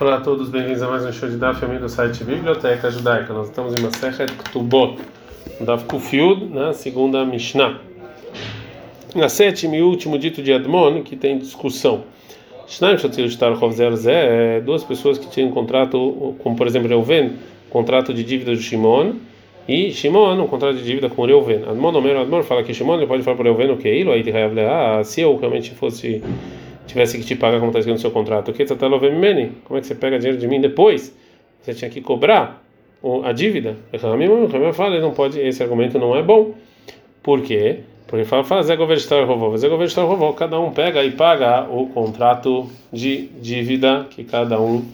Olá a todos, bem-vindos a mais um show de Daf, amigo do site Biblioteca Judaica. Nós estamos em Masechet Ktubot, Daf Kufiud, na segunda Mishnah. Na sétima e último dito de Admon, que tem discussão. Shnaim Shatzil Shtar Chovzer Zé, é duas pessoas que tinham um contrato, como por exemplo Reuven, contrato de dívida de Shimon, e Shimon, um contrato de dívida com Reuven. Admon, o Admon fala que Shimon ele pode falar para Reuven o que? Ele, aí, se eu realmente fosse tivesse que te pagar como está escrito no seu contrato, que como é que você pega dinheiro de mim depois? Você tinha que cobrar a dívida. Eu falo, ele não pode, esse argumento não é bom. Por quê? Porque fala, fala Zé Goverstar Rovó, Zé Goverstar Rovó, cada um pega e paga o contrato de dívida que cada um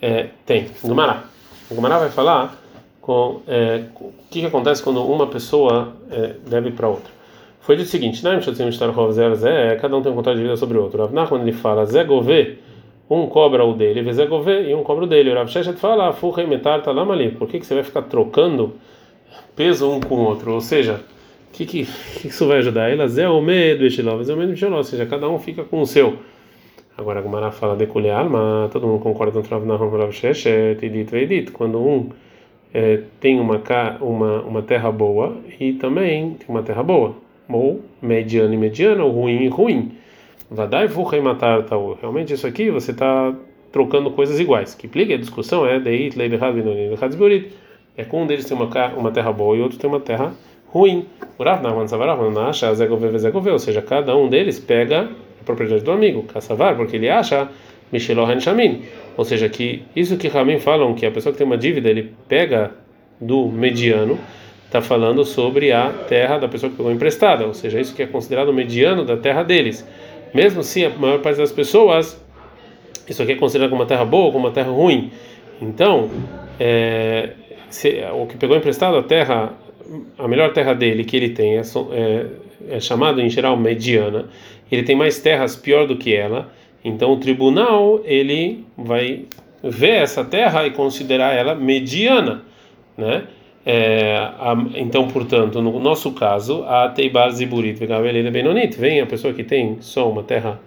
é, tem. Gumará. Gumará vai falar com é, o que, que acontece quando uma pessoa é, deve para outra. Foi o seguinte: cada um tem um contrato de vida sobre o outro. Rav Nachman ele fala, Zé Gové, um cobra o dele, Zé Gové e um cobra o dele. O Rav Sheshet fala, Furra e Metar ali. Por que, que você vai ficar trocando peso um com o outro? Ou seja, o que, que, que, isso vai ajudar? Ela Zé o medo, Eshilov, Zé o medo, ou seja, cada um fica com o seu. Agora a Gumara fala de mas todo mundo concorda com o Rav Nachman com o Rav Sheshet, e dito e dito. Quando um é, tem uma, uma, uma terra boa e também tem uma terra boa ou mediano e mediano, ou ruim e ruim. Vadai e matar tal. Realmente isso aqui você está trocando coisas iguais. Que plica a discussão é deit leibehad benonim É com um deles tem uma uma terra boa e outro tem uma terra ruim. Ou seja, cada um deles pega a propriedade do amigo, caçavar, porque ele acha Michelor Shamin. Ou seja, que isso que Ramin falam que a pessoa que tem uma dívida, ele pega do mediano está falando sobre a terra da pessoa que pegou emprestada, ou seja, isso que é considerado o mediano da terra deles. Mesmo assim, a maior parte das pessoas, isso aqui é considerado como uma terra boa, como uma terra ruim. Então, é, se, o que pegou emprestado a terra, a melhor terra dele que ele tem é, é, é chamado em geral mediana. Ele tem mais terras pior do que ela. Então, o tribunal ele vai ver essa terra e considerar ela mediana, né? É, a, então, portanto, no nosso caso, a Teibar Ziburit Vegaveleira Benonit, vem a pessoa que tem só uma terra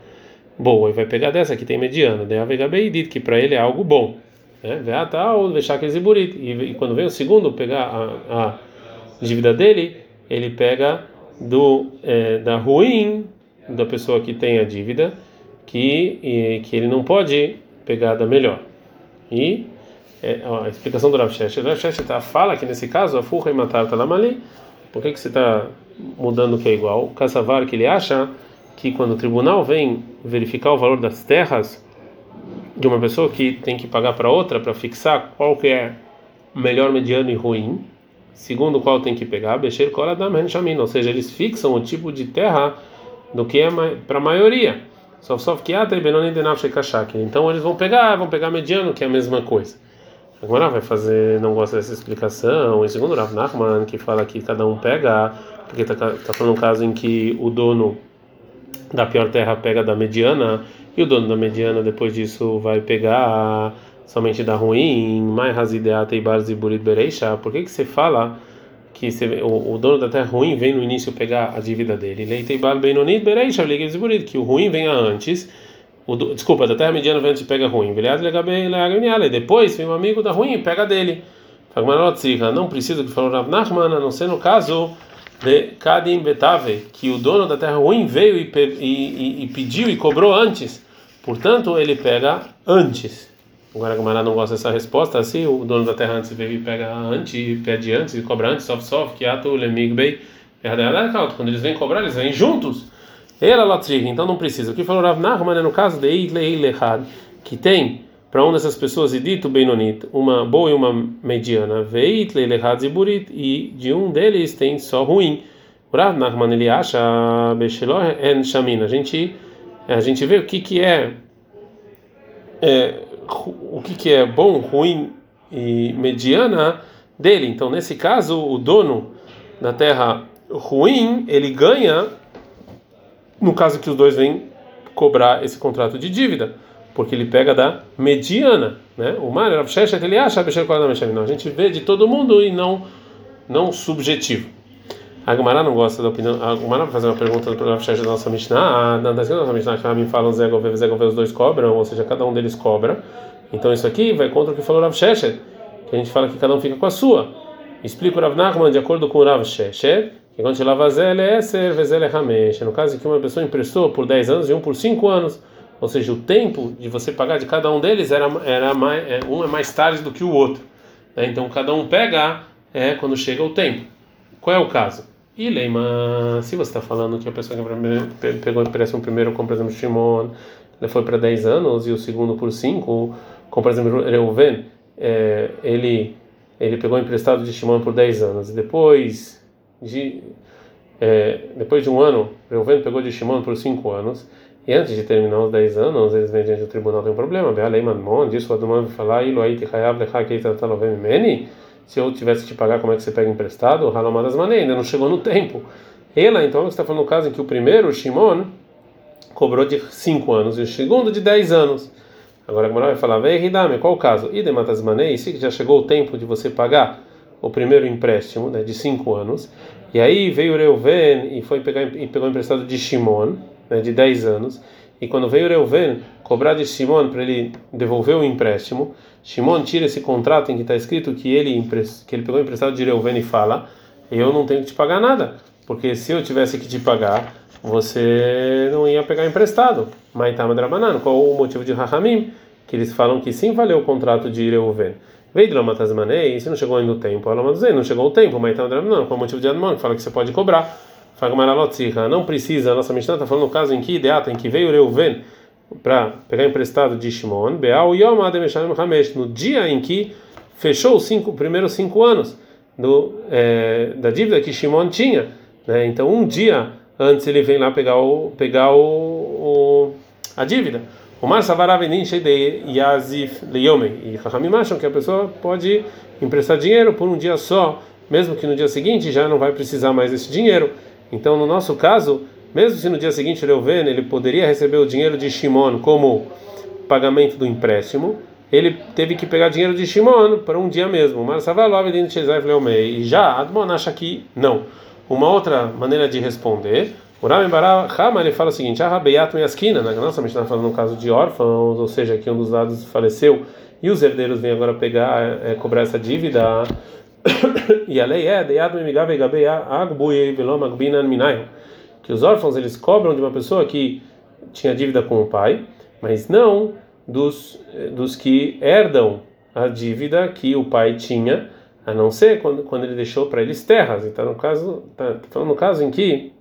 boa e vai pegar dessa que tem mediana, daí a Vegabeidit, que para ele é algo bom. Né? Veatal, deixar que Ziburit. E, quando vem o segundo pegar a, a dívida dele, ele pega do é, da ruim da pessoa que tem a dívida, que, e, que ele não pode pegar da melhor. E é, a explicação do Rav Shesh. Rav Shesh tá, fala que nesse caso, a furra e matar talamali, por que, que você está mudando o que é igual? O Kassavar, que ele acha que quando o tribunal vem verificar o valor das terras de uma pessoa que tem que pagar para outra para fixar qual que é melhor, mediano e ruim, segundo qual tem que pegar, Becher ou seja, eles fixam o tipo de terra do que é para a maioria. Então eles vão pegar, vão pegar mediano, que é a mesma coisa. A Gemara vai fazer, não gosta dessa explicação. E segundo Rav Nachman, que fala que cada um pega, porque está tá falando um caso em que o dono da pior terra pega da mediana, e o dono da mediana depois disso vai pegar somente da ruim, mais e. Por que, que você fala que você, o, o, dono da terra ruim vem no início pegar a dívida dele? Que o ruim venha antes o, desculpa, da terra mediana vem e pega ruim. Depois vem um amigo da ruim e pega dele. Não precisa que falou Rav Nachman, a não ser no caso de Kadim Betave, que o dono da terra ruim veio e, e, e, pediu e cobrou antes. Portanto, ele pega antes. Agora a não gosta dessa resposta. Assim, o dono da terra antes veio e pega antes, pede antes e cobra antes, soft soft, que ato lemigbei. Quando eles vêm cobrar, eles vêm juntos. Ela latriga, então não precisa. O que falou Rav Nachman é no caso de Eitlei Lechad, que tem para uma dessas pessoas e dito Benonit, uma boa e uma mediana, Veitlei Lechad Ziburit, e de um deles tem só ruim. O Rav Nachman ele acha Beshelor en Shamin. A gente, a gente vê o que, que é, é o que, que é bom, ruim e mediana dele. Então, nesse caso, o dono da terra ruim, ele ganha no caso que os dois vêm cobrar esse contrato de dívida, porque ele pega da mediana, né? O Mar ele acha não, a gente vê de todo mundo e não não subjetivo. A Gemara não gosta da opinião. A Gemara vai fazer uma pergunta para o Rav Sheshet da nossa Mishnah. Ah, na nossa Mishnah, que me falam Zé Gové, Zé Gové, os dois cobram, ou seja, cada um deles cobra. Então isso aqui vai contra o que falou Rav Sheshet, que a gente fala que cada um fica com a sua. Explica o Rav Nachman de acordo com o Rav Sheshet, que quando lava é hamesh. No caso que uma pessoa emprestou por 10 anos e um por 5 anos, ou seja, o tempo de você pagar de cada um deles era, era mais, é, um é mais tarde do que o outro. Né? Então cada um pega é quando chega o tempo. Qual é o caso? E Leima, se você está falando que a pessoa que pegou empréstimo primeiro, como por exemplo Shimon, ele foi para 10 anos e o segundo por 5, como por exemplo Reuven, é, ele, ele pegou emprestado de Shimon por 10 anos, e depois de, é, depois de um ano, Reuven pegou de Shimon por 5 anos, e antes de terminar os 10 anos, eles vêm diante do tribunal, tem um problema, disso o vai falar, se eu tivesse que te pagar, como é que você pega emprestado? Halamadas Mané, ainda não chegou no tempo. Ela, então, você está falando no caso em que o primeiro, o Shimon, cobrou de 5 anos e o segundo de 10 anos. Agora a Gemara vai falar, vem qual o caso? Idematas Manei, se já chegou o tempo de você pagar o primeiro empréstimo, né, de 5 anos, e aí veio Reuven e foi pegar e pegou emprestado de Shimon, né, de 10 anos, e quando veio Reuven cobrar de Shimon para ele devolver o empréstimo, Shimon tira esse contrato em que está escrito que ele que ele pegou emprestado de Reuven e fala, eu não tenho que te pagar nada, porque se eu tivesse que te pagar você não ia pegar emprestado. Maitama Drabanan, qual o motivo de Rahamim? Que eles falam que sim valeu o contrato de Reuven. Veio Dramatasmanei, se não chegou ainda o tempo, ela não chegou o tempo, Maitama Drabanan, qual o motivo de Admon? Que fala que você pode cobrar. Fagmaralotziha, não precisa, a nossa Mishnah está falando no caso em que ideata, em que veio Reuven para pegar emprestado de Shimon, Beal Yom Ademeshanim Hamesh, no dia em que fechou os cinco, primeiros cinco anos do, é, da dívida que Shimon tinha. Né? Então, um dia antes ele vem lá pegar o pegar o, o a dívida. O Mar Savaravenin de Yazif Leyomen e Rahamim acham que a pessoa pode emprestar dinheiro por um dia só, mesmo que no dia seguinte já não vai precisar mais desse dinheiro. Então, no nosso caso, mesmo se no dia seguinte Reuven ele poderia receber o dinheiro de Shimon como pagamento do empréstimo, ele teve que pegar dinheiro de Shimon para um dia mesmo. Mas Savalov e já Admon acha que não. Uma outra maneira de responder, o Rami Barahama ele fala o seguinte: Ah, Beyat Yaskina, na nossa Mishnah está falando no caso de órfãos, ou seja, que um dos lados faleceu e os herdeiros vêm agora pegar, é, cobrar essa dívida. e a lei é que os órfãos eles cobram de uma pessoa que tinha dívida com o pai, mas não dos, dos que herdam a dívida que o pai tinha a não ser quando, quando ele deixou para eles terras. Então, no caso, tá, tá no caso em que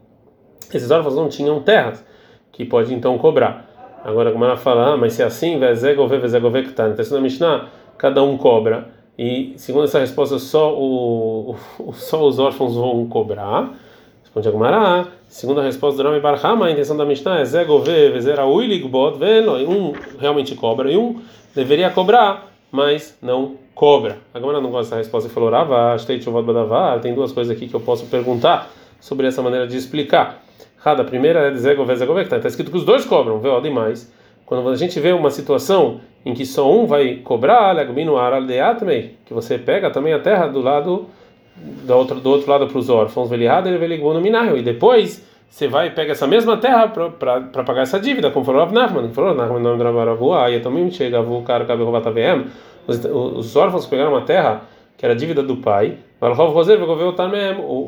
esses órfãos não tinham terras, que pode então cobrar. Agora, como ela fala, ah, mas se é assim, vezegove, vezegove tá. Então, na Mishnah, cada um cobra. E segundo essa resposta, só, o, o só os órfãos vão cobrar. Responde Agmará. Segundo a resposta do Rami Barhama, a intenção da Mishnah é Zegove, Vezera Uiligbot, Um realmente cobra e um deveria cobrar, mas não cobra. A Gamara não gosta dessa resposta e falou: Rava, tem duas coisas aqui que eu posso perguntar sobre essa maneira de explicar. A primeira é dizer está tá escrito que os dois cobram, vê, demais. Quando a gente vê uma situação em que só um vai cobrar, que você pega também a terra do lado do outro, do outro lado para os órfãos, e depois você vai e pega essa mesma terra para pagar essa dívida, como falou Rav Nachman, que falou Nachman não é aí também chega o cara cabe os, os órfãos pegaram uma terra que era dívida do pai,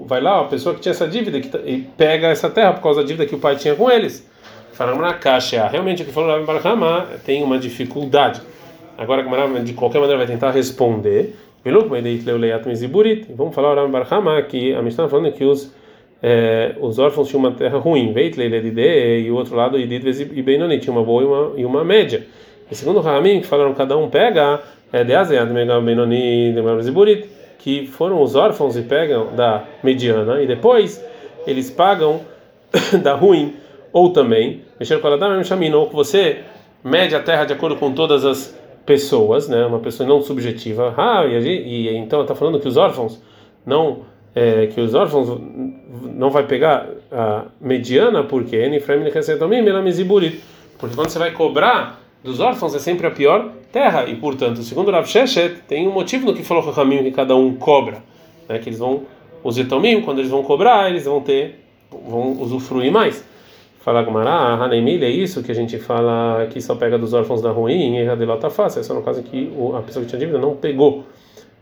vai lá a pessoa que tinha essa dívida tá, e pega essa terra por causa da dívida que o pai tinha com eles. Falaram na caixa, realmente o que falou Rav Barhama tem uma dificuldade. Agora, de qualquer maneira, vai tentar responder. Vamos falar Rav Barhama que a Mishnah está falando que os é, os órfãos tinham uma terra ruim, e o outro lado, e Benoni, tinha uma boa e uma, e uma média. E segundo o Ramim, que falaram cada um pega, é de Azead, Benoni, Ziburit, que foram os órfãos e pegam da mediana, e depois eles pagam da ruim, ou também, mexer com a ou que você mede a terra de acordo com todas as pessoas, né, uma pessoa não subjetiva. Ah, e, e então está falando que os órfãos não é, que os órfãos não vai pegar a mediana porque porque quando você vai cobrar dos órfãos é sempre a pior terra e portanto segundo Rav Sheshet tem um motivo no que falou caminho que cada um cobra né que eles vão os etomim quando eles vão cobrar eles vão ter vão usufruir mais Fala Gmará, Hanemil, é isso que a gente fala que só pega dos órfãos da ruim, e Hadelota fácil, é só no caso que a pessoa que tinha dívida não pegou.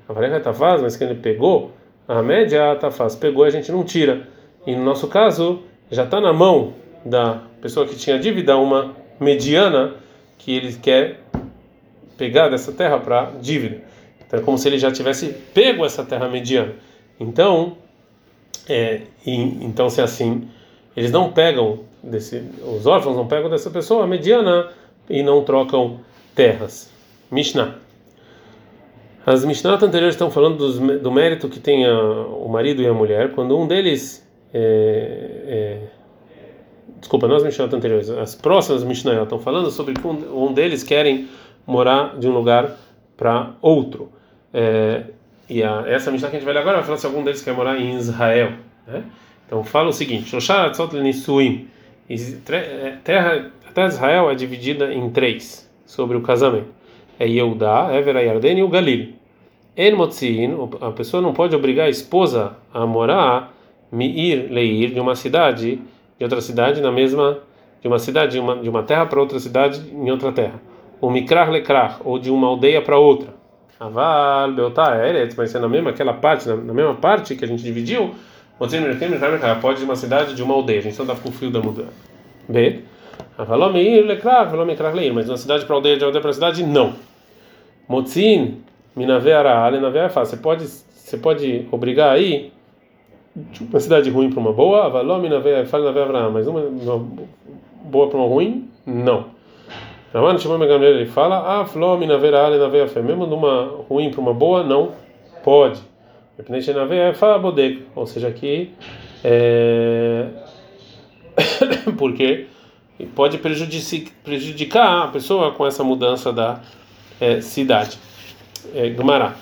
A vareja tá fácil, mas que ele pegou, a média tá fácil, pegou a gente não tira. E no nosso caso, já está na mão da pessoa que tinha dívida uma mediana que ele quer pegar dessa terra para dívida. Então é como se ele já tivesse pego essa terra mediana. Então, é, e, então se é assim, eles não pegam desse, os órfãos não pegam dessa pessoa mediana e não trocam terras. Mishnah. As Mishnah anteriores estão falando dos, do mérito que tem a, o marido e a mulher quando um deles é, é, desculpa, não as Mishnah anteriores, as próximas Mishnah estão falando sobre que um, deles querem morar de um lugar para outro. É, e a, essa Mishnah que a gente vai ler agora vai falar se algum deles quer morar em Israel. Né? Então fala o seguinte: é, terra, a terra de Israel é dividida em três sobre o casamento. É Yehudá, Ever Yarden e o Galil. En a pessoa não pode obrigar a esposa a morar Meir Leir de uma cidade de outra cidade na mesma de uma cidade de uma, de uma terra para outra cidade em outra terra. O Mikrach Lekrach ou de uma aldeia para outra. Aval Beotá Eretz, mas é na mesma aquela parte, na, na mesma parte que a gente dividiu. Pode de uma cidade de uma aldeia. A gente só dá com o fio da mudança. B. Avalom Meir Lekrach, Avalom Mikrach Leir, mas de uma cidade para aldeia, de aldeia para cidade, não. Motzin Minaveara Alenaveara fácil. Você pode, você pode obrigar aí uma cidade ruim para uma boa, Avalomina fala na Avraham, mas uma, uma boa para uma ruim, não. Ramana Shimon Gamliel ele fala, ah, Flomina vera ale na veia mesmo numa ruim para uma boa, não pode. Independente na veia fala bodega, ou seja, aqui é... porque pode prejudicar a pessoa com essa mudança da é, cidade. É, Gmará.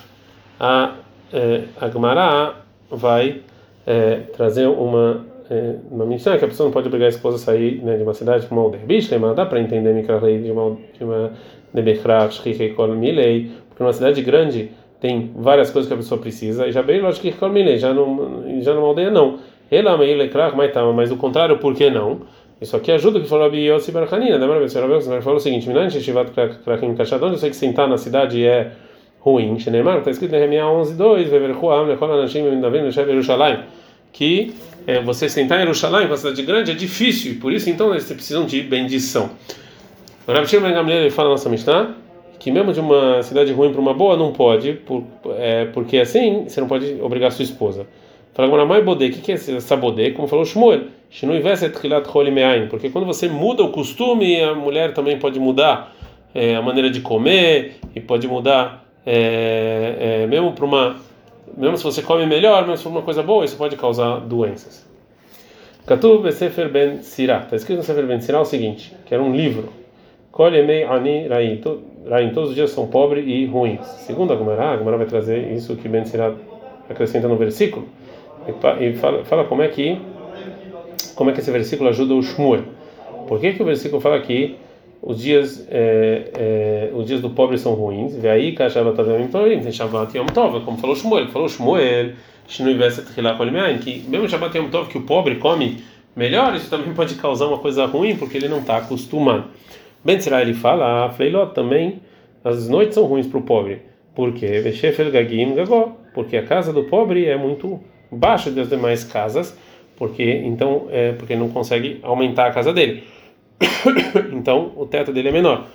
A, é, a Gmará vai é, trazer uma é, uma missão que a pessoa não pode obrigar a esposa a sair né, de uma cidade para uma aldeia. Bicho, dá para entender Mikralei de uma de uma Nebechrach, Milei, porque numa cidade grande tem várias coisas que a pessoa precisa, e já bem lógico que Milei, já não já numa aldeia não. Ela meio lecrach, mas tá, mas o contrário, por que não? Isso aqui ajuda que falou Abi Yossi Barchanina, da Maravilha, falou o seguinte: Minan Sheshivat Krachim Kachadon, eu sei que sentar na cidade é ruim. Shneimar, está escrito em Nehemiah 11, 2, Veverchuam, Lechol Anashim, Mindavim, Leshev Yerushalayim, que é, você sentar em Yerushalayim, uma cidade grande, é difícil, e por isso então eles precisam de bendição. O Rav Shimon Gamliel fala na nossa Mishnah que mesmo de uma cidade ruim para uma boa não pode, por, é, porque assim você não pode obrigar sua esposa. Fala agora, mãe bodê, o que é essa bodê? Como falou Shmuel, porque quando você muda o costume, a mulher também pode mudar é, a maneira de comer e pode mudar é, é, mesmo para uma, mesmo se você come melhor, mesmo se for uma coisa boa, isso pode causar doenças. Katuv Sefer Ben Sirah. Está escrito no Sefer Ben Sirah o seguinte, que era um livro. Kolemei Ani Rain. Todos os dias são pobres e ruins. Segundo a Gemara, a Gemara vai trazer isso que Ben Sirah acrescenta no versículo e fala, fala como é que como é que esse versículo ajuda o Shmuel. Por que que o versículo fala aqui os dias é, é, os dias do pobre são ruins. Ve aí Shabbat Yom Tovim, tem Shabbat Yom Tov, como falou Shmuel, falou Shmuel, que mesmo Shabbat Yom Tov que o pobre come melhor, isso também pode causar uma coisa ruim porque ele não está acostumado. Ben Tzirah ele fala, a Fleilot também, as noites são ruins para o pobre. Por quê? Veshefel porque a casa do pobre é muito baixa das demais casas, porque então é, porque não consegue aumentar a casa dele. então o teto dele é menor.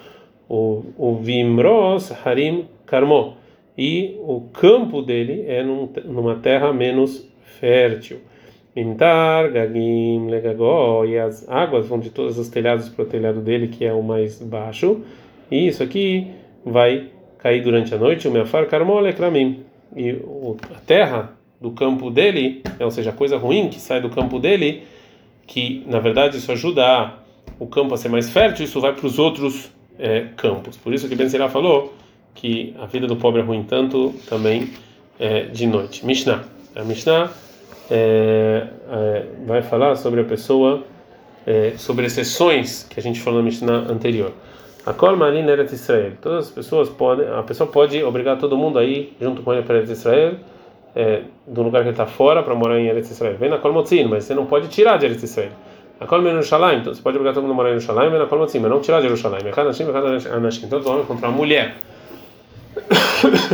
O, o Vimros Harim Karmo. E o campo dele é num, numa terra menos fértil. Mintar, Gagim, Legagó, e as águas vão de todos os telhados para o telhado dele, que é o mais baixo. E isso aqui vai cair durante a noite, o Meafar Karmo Lekramim. E o, a terra do campo dele, ou seja, a coisa ruim que sai do campo dele, que na verdade isso ajuda a o campo a ser mais fértil, isso vai para os outros é, campos. Por isso que Ben Sirá falou que a vida do pobre é ruim tanto também é, de noite. Mishnah. A Mishnah é, é vai falar sobre a pessoa, é, sobre exceções que a gente falou na Mishnah anterior. A Kol Malin Eretz Israel. Todas as pessoas podem, a pessoa pode obrigar todo mundo a ir junto com ele para Eretz Israel, é, do lugar que ele está fora para morar em Eretz Israel. Vem na Kol Motzin, mas você não pode tirar de Eretz Israel. A Kol Yerushalayim, então você pode obrigar todo mundo a morar em Yerushalayim, mas na Motzim, mas não tirar de Yerushalayim. Então, todo homem uma mulher.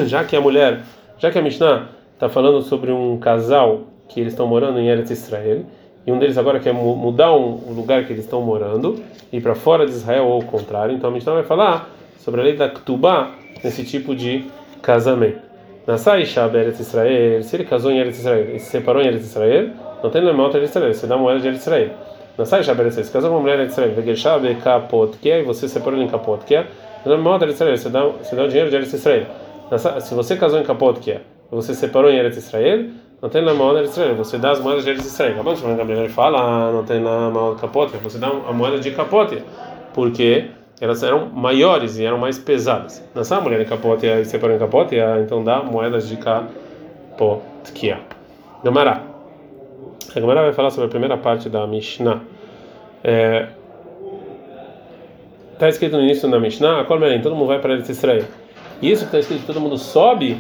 já que a mulher, já que a Mishnah está falando sobre um casal que eles estão morando em Eretz Israel, e um deles agora quer mudar um, o lugar que eles estão morando e para fora de Israel ou o contrário. Então a Mishnah vai falar sobre a lei da Ktubá nesse tipo de casamento. Nasai Shab Eretz Israel, se ele casou em Eretz Israel e se separou em Eretz Israel, não tem lemão de Eretz Israel, você dá moeda de Eretz Israel. Nasai Shab Eretz Israel, se casou com uma mulher em Vegeshab Kapot, que é, e você separou em Kapot, que é, de Eretz Israel, você dá, você dá o dinheiro de Eretz Israel. Se você casou em Kapot, que é, você separou em Eretz Israel, não tem na moeda de Israel, você dá as moedas de Eretz Israel. Acabou de falar, Gabriel fala, ah, não tem na moeda de capote, você dá a moeda de capote, porque elas eram maiores e eram mais pesadas. Nessa mulher de capote e separou em capote, então dá moedas de capote. Gamará. A Gamará vai falar sobre a primeira parte da Mishnah. É, Está escrito no início da Mishnah, a todo mundo vai para Eretz Israel. Isso que está escrito, todo mundo sobe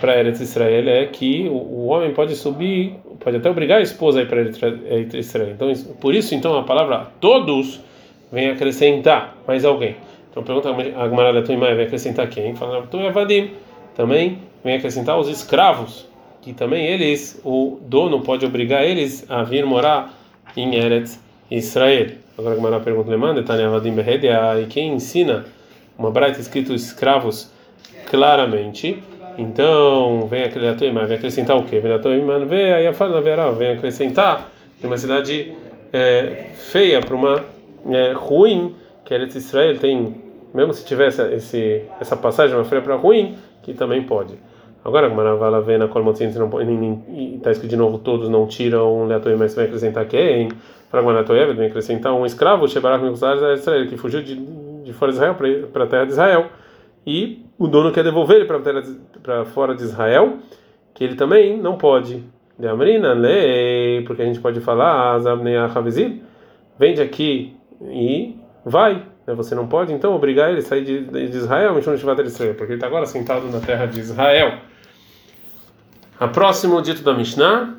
para Eretz Israel é que o, o, homem pode subir, pode até obrigar a esposa a ir para Eretz Israel. Então, por isso, então, a palavra todos vem acrescentar mais alguém. Então, pergunta a Gemara da Tuimai, vem acrescentar quem? Fala, tu Vadim. Também vem acrescentar os escravos, que também eles, o dono pode obrigar eles a vir morar em Eretz Israel. Agora Gemara pergunta, Vadim Behedia, e quem ensina uma braita escrito escravos claramente, então, vem acrescentar, vem acrescentar o quê? Vem aí a fala vem acrescentar de uma cidade é, feia para uma é, ruim, que de Israel, tem, mesmo se tivesse esse, essa passagem, uma feia para ruim, que também pode. Agora, Maravala vem na Colmotzin, está escrito de novo: todos não tiram Leatoim, mas vai acrescentar quem? Fragmanatoyev, vem acrescentar um escravo, Shebarak Israel, que fugiu de, de fora de Israel para a terra de Israel e o dono quer devolver ele para fora de Israel, que ele também não pode. De Amrina, porque a gente pode falar, vende aqui e vai. Né? Você não pode, então, obrigar ele a sair de, de Israel, porque ele está agora sentado na terra de Israel. A próximo dito da Mishnah,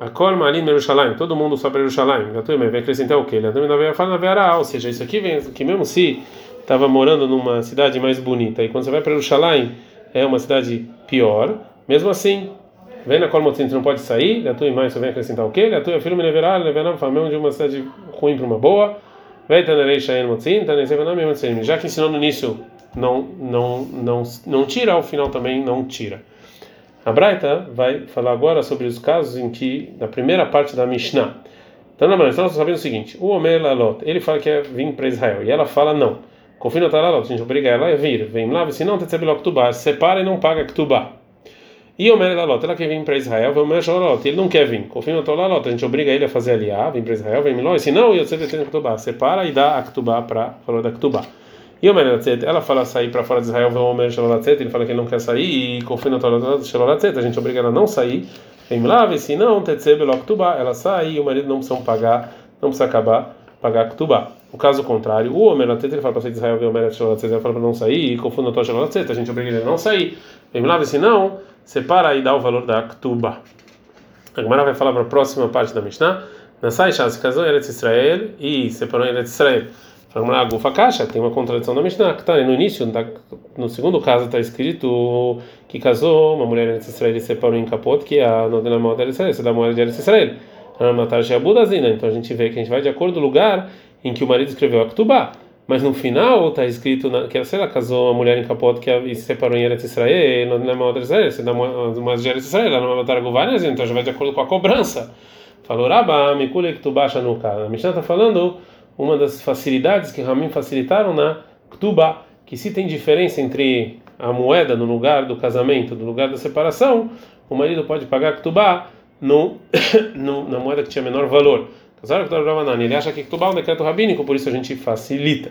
a Kol Malim Yerushalayim, todo mundo só para Yerushalayim. Vai acrescentar o quê? Vai falar ou seja, isso aqui vem que mesmo se estava morando numa cidade mais bonita e quando você vai para Jerusalém é uma cidade pior, mesmo assim, vem na Colmotim, você não pode sair, a tua irmã você vem acrescentar o quê? A tua filho me levará, levará família de uma cidade ruim para uma boa, vai tanerei shaen motzin, tanerei sevanam motzin. Já que ensinou no início, não, não, não, não tira, ao final também não tira. A Braita vai falar agora sobre os casos em que, na primeira parte da Mishnah, então, na nós sabendo o seguinte: o Omer Lalot, ele fala que é vir para Israel, e ela fala não. Confio no Talalot, a gente obriga ela a vir. Vem lá, se não, Tetzebilok Ktubá, separa e não paga Ktubá. E o Merilalot, ela quer vir para Israel, vai o Mershorot, ele não quer vir. Confio no Talalot, a gente obriga ele a fazer aliá, vem para Israel, vem Miló, e se não, eu sei que Ktubá, separa e dá a Ktubá para falar da Ktubá. E o Merilatzet, ela fala sair para fora de Israel, o Mershorolatzet, ele fala que ele não quer sair, e confio no Talalot, a gente obriga ela a não sair, vem lá, e se não, Tetzebilok Ktubá, ela sai e o marido não precisa pagar, não precisa acabar pagar Ktubá. O caso contrário, o Omer Latet, ele fala para sair de Israel, o Omer Latet, ele fala para não sair, e confundo o Latet, a gente obriga ele a não sair. Vem lá, se não, separa e dá o valor da Ktuba. A Gemara vai falar para a próxima parte da Mishnah. Nasai se casou em Israel e separou em Israel. Fala, Gufa Caixa, tem uma contradição da Mishnah, que está no início, no segundo caso está escrito que casou uma mulher Eretz Israel e separou em Capot, que é a Nodena Moda de Israel, dá moeda de Israel. Então a gente vê que a gente vai de acordo com o lugar em que o marido escreveu a Ktubá. Mas no final está escrito na, que se ela casou uma mulher em Capot que e se separou em Eretz Israel, não é uma outra Israel, você dá uma de Eretz Israel, não matar várias, então já vai de acordo com a cobrança. Falou Rabba, Mikule Ktubá Shanuka. A Mishnah está falando uma das facilidades que Ramin facilitaram na Ktubá, que se tem diferença entre a moeda no lugar do casamento, no lugar da separação, o marido pode pagar Ktubá no, no, na moeda que tinha menor valor. Ele acha que Ktubá é um decreto rabínico, por isso a gente facilita.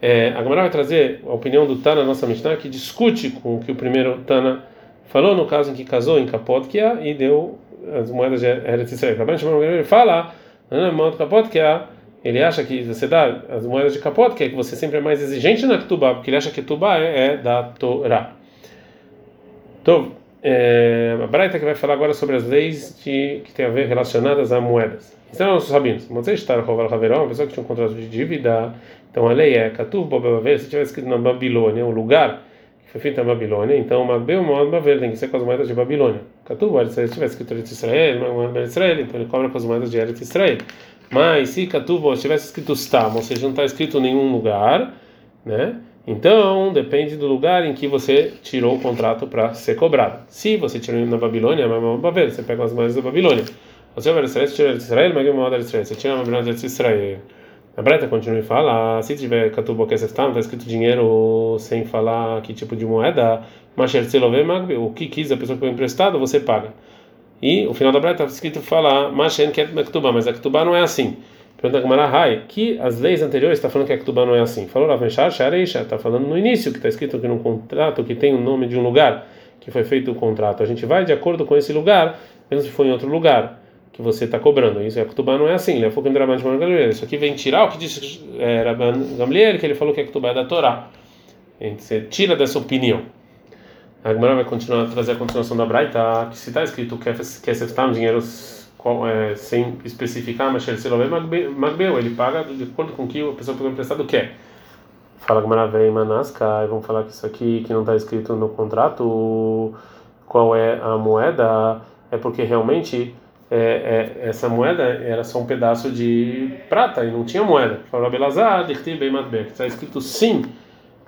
É, a Gamara vai trazer a opinião do Tana, nossa Mishnah, que discute com o que o primeiro Tana falou no caso em que casou em Kapotkia e deu as moedas de Eretz Israel. Ele fala, ele acha que você dá as moedas de Kapotkia, que você sempre é mais exigente na Ktubá, porque ele acha que Ktubá é, é da Torá. Então, é, a Braita que vai falar agora sobre as leis de, que tem a ver relacionadas a moedas. Então, os rabinos, você está roubando Haverão, uma pessoa que tinha um contrato de dívida, então a lei é Katuv Bobavel, se tivesse escrito na Babilônia, um lugar que foi feito na Babilônia, então Magbeu Bavel tem que ser com as moedas de Babilônia. Katuv, se tivesse escrito Eretz Israel, Israel, então ele cobra com as moedas de Eretz Israel. Mas se Katuv tivesse escrito Stam, ou seja, não está escrito em nenhum lugar, né? Então, depende do lugar em que você tirou o contrato para ser cobrado. Se você tirou na Babilônia, você pega as moedas da Babilônia. Você vai Israel, tira Israel, mas uma Israel. Você tira uma Babilônia de Israel. A Breta continua e fala: se tiver Katubo que está escrito dinheiro sem falar que tipo de moeda, mas o que quis a pessoa que foi emprestado, você paga. E o final da Breta está escrito fala: mas a Ketubá não é assim. Pergunta Gamara que as leis anteriores está falando que a Ketubá não é assim. Falou Rav Meshar, Shareisha, está falando no início, que está escrito que num contrato que tem o nome de um lugar que foi feito o contrato. A gente vai de acordo com esse lugar, mesmo se for em outro lugar que você está cobrando. Isso a Ketubá não é assim. Ele é foco em de Gamliel. Isso aqui vem tirar o que disse é, Rabban Gamliel, que ele falou que a Ketubá é da Torá. Você tira dessa opinião. A Gamara vai continuar trazer a continuação da Braita, que se está escrito que é um dinheiro é, sem especificar, mas Magbeu, ele paga de acordo com o que a pessoa pegou emprestado quer. Fala Gmaravei Manaska, e vamos falar que isso aqui que não está escrito no contrato, qual é a moeda, é porque realmente é, é, essa moeda era só um pedaço de prata e não tinha moeda. Fala Belazar, bem está escrito sim.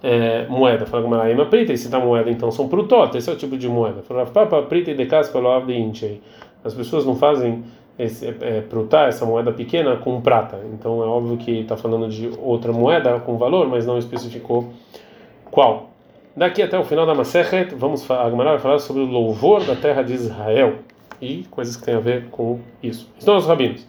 É, moeda, fala Gmaravei Prita, e se está moeda, então são prutot, esse é o tipo de moeda. Fala Papa Prita e Decas pelo Avde Inchei. As pessoas não fazem esse, é, prutar essa moeda pequena com prata. Então é óbvio que está falando de outra moeda com valor, mas não especificou qual. Daqui até o final da Masechet, vamos a Gemara vai falar sobre o louvor da terra de Israel e coisas que têm a ver com isso. Estão os rabinos.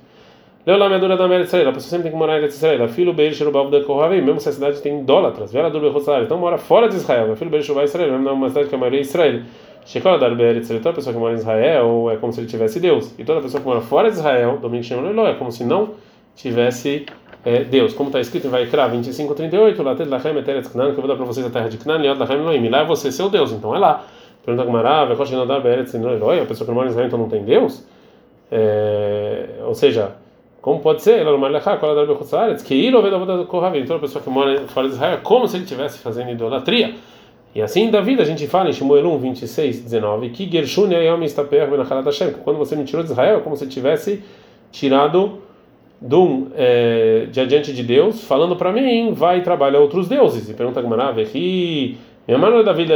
Leu lá a da Eretz Israel, a pessoa sempre tem que morar em Eretz Israel. Filho Beir Sherubav da Kohavim, mesmo se a cidade tem idólatras. Vela do Bechotzar, então mora fora de Israel. Filho Beir Sherubav Israel, mesmo numa cidade que é a maioria é Israel. Shekola dar Beretz, toda pessoa que mora em Israel é como se ele tivesse Deus. E toda pessoa que mora fora de Israel, Domingo Shemon é como se não tivesse é, Deus. Como está escrito em Vaikra 25, 38, lá tem Lachem Eteretz Knan, que eu vou dar para vocês a terra de Knan, Liot Lachem Elohim. Lá é você seu Deus, então é lá. Pergunta Gamara, Vekosh dar Beretz Eloi, a pessoa que mora em Israel então não tem Deus? É, ou seja, como pode ser? Ela é que. Então a pessoa que mora fora de Israel é como se ele estivesse fazendo idolatria. E assim da vida a gente fala em Shmuel 1, 26, 19, que Gershun Hashem, quando você me tirou de Israel, é como se tivesse tirado do, é, de adiante de Deus, falando para mim, vai trabalhar outros deuses. E pergunta a Gemara, minha mãe é Davi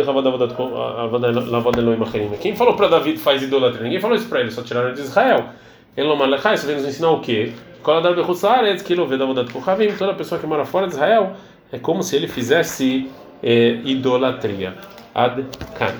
Quem falou para Davi faz idolatria? Ninguém falou isso para ele, só tiraram de Israel. Não isso vem nos ensinar o quê? Toda pessoa que mora fora de Israel é como se ele fizesse é, idolatria. Ad kan.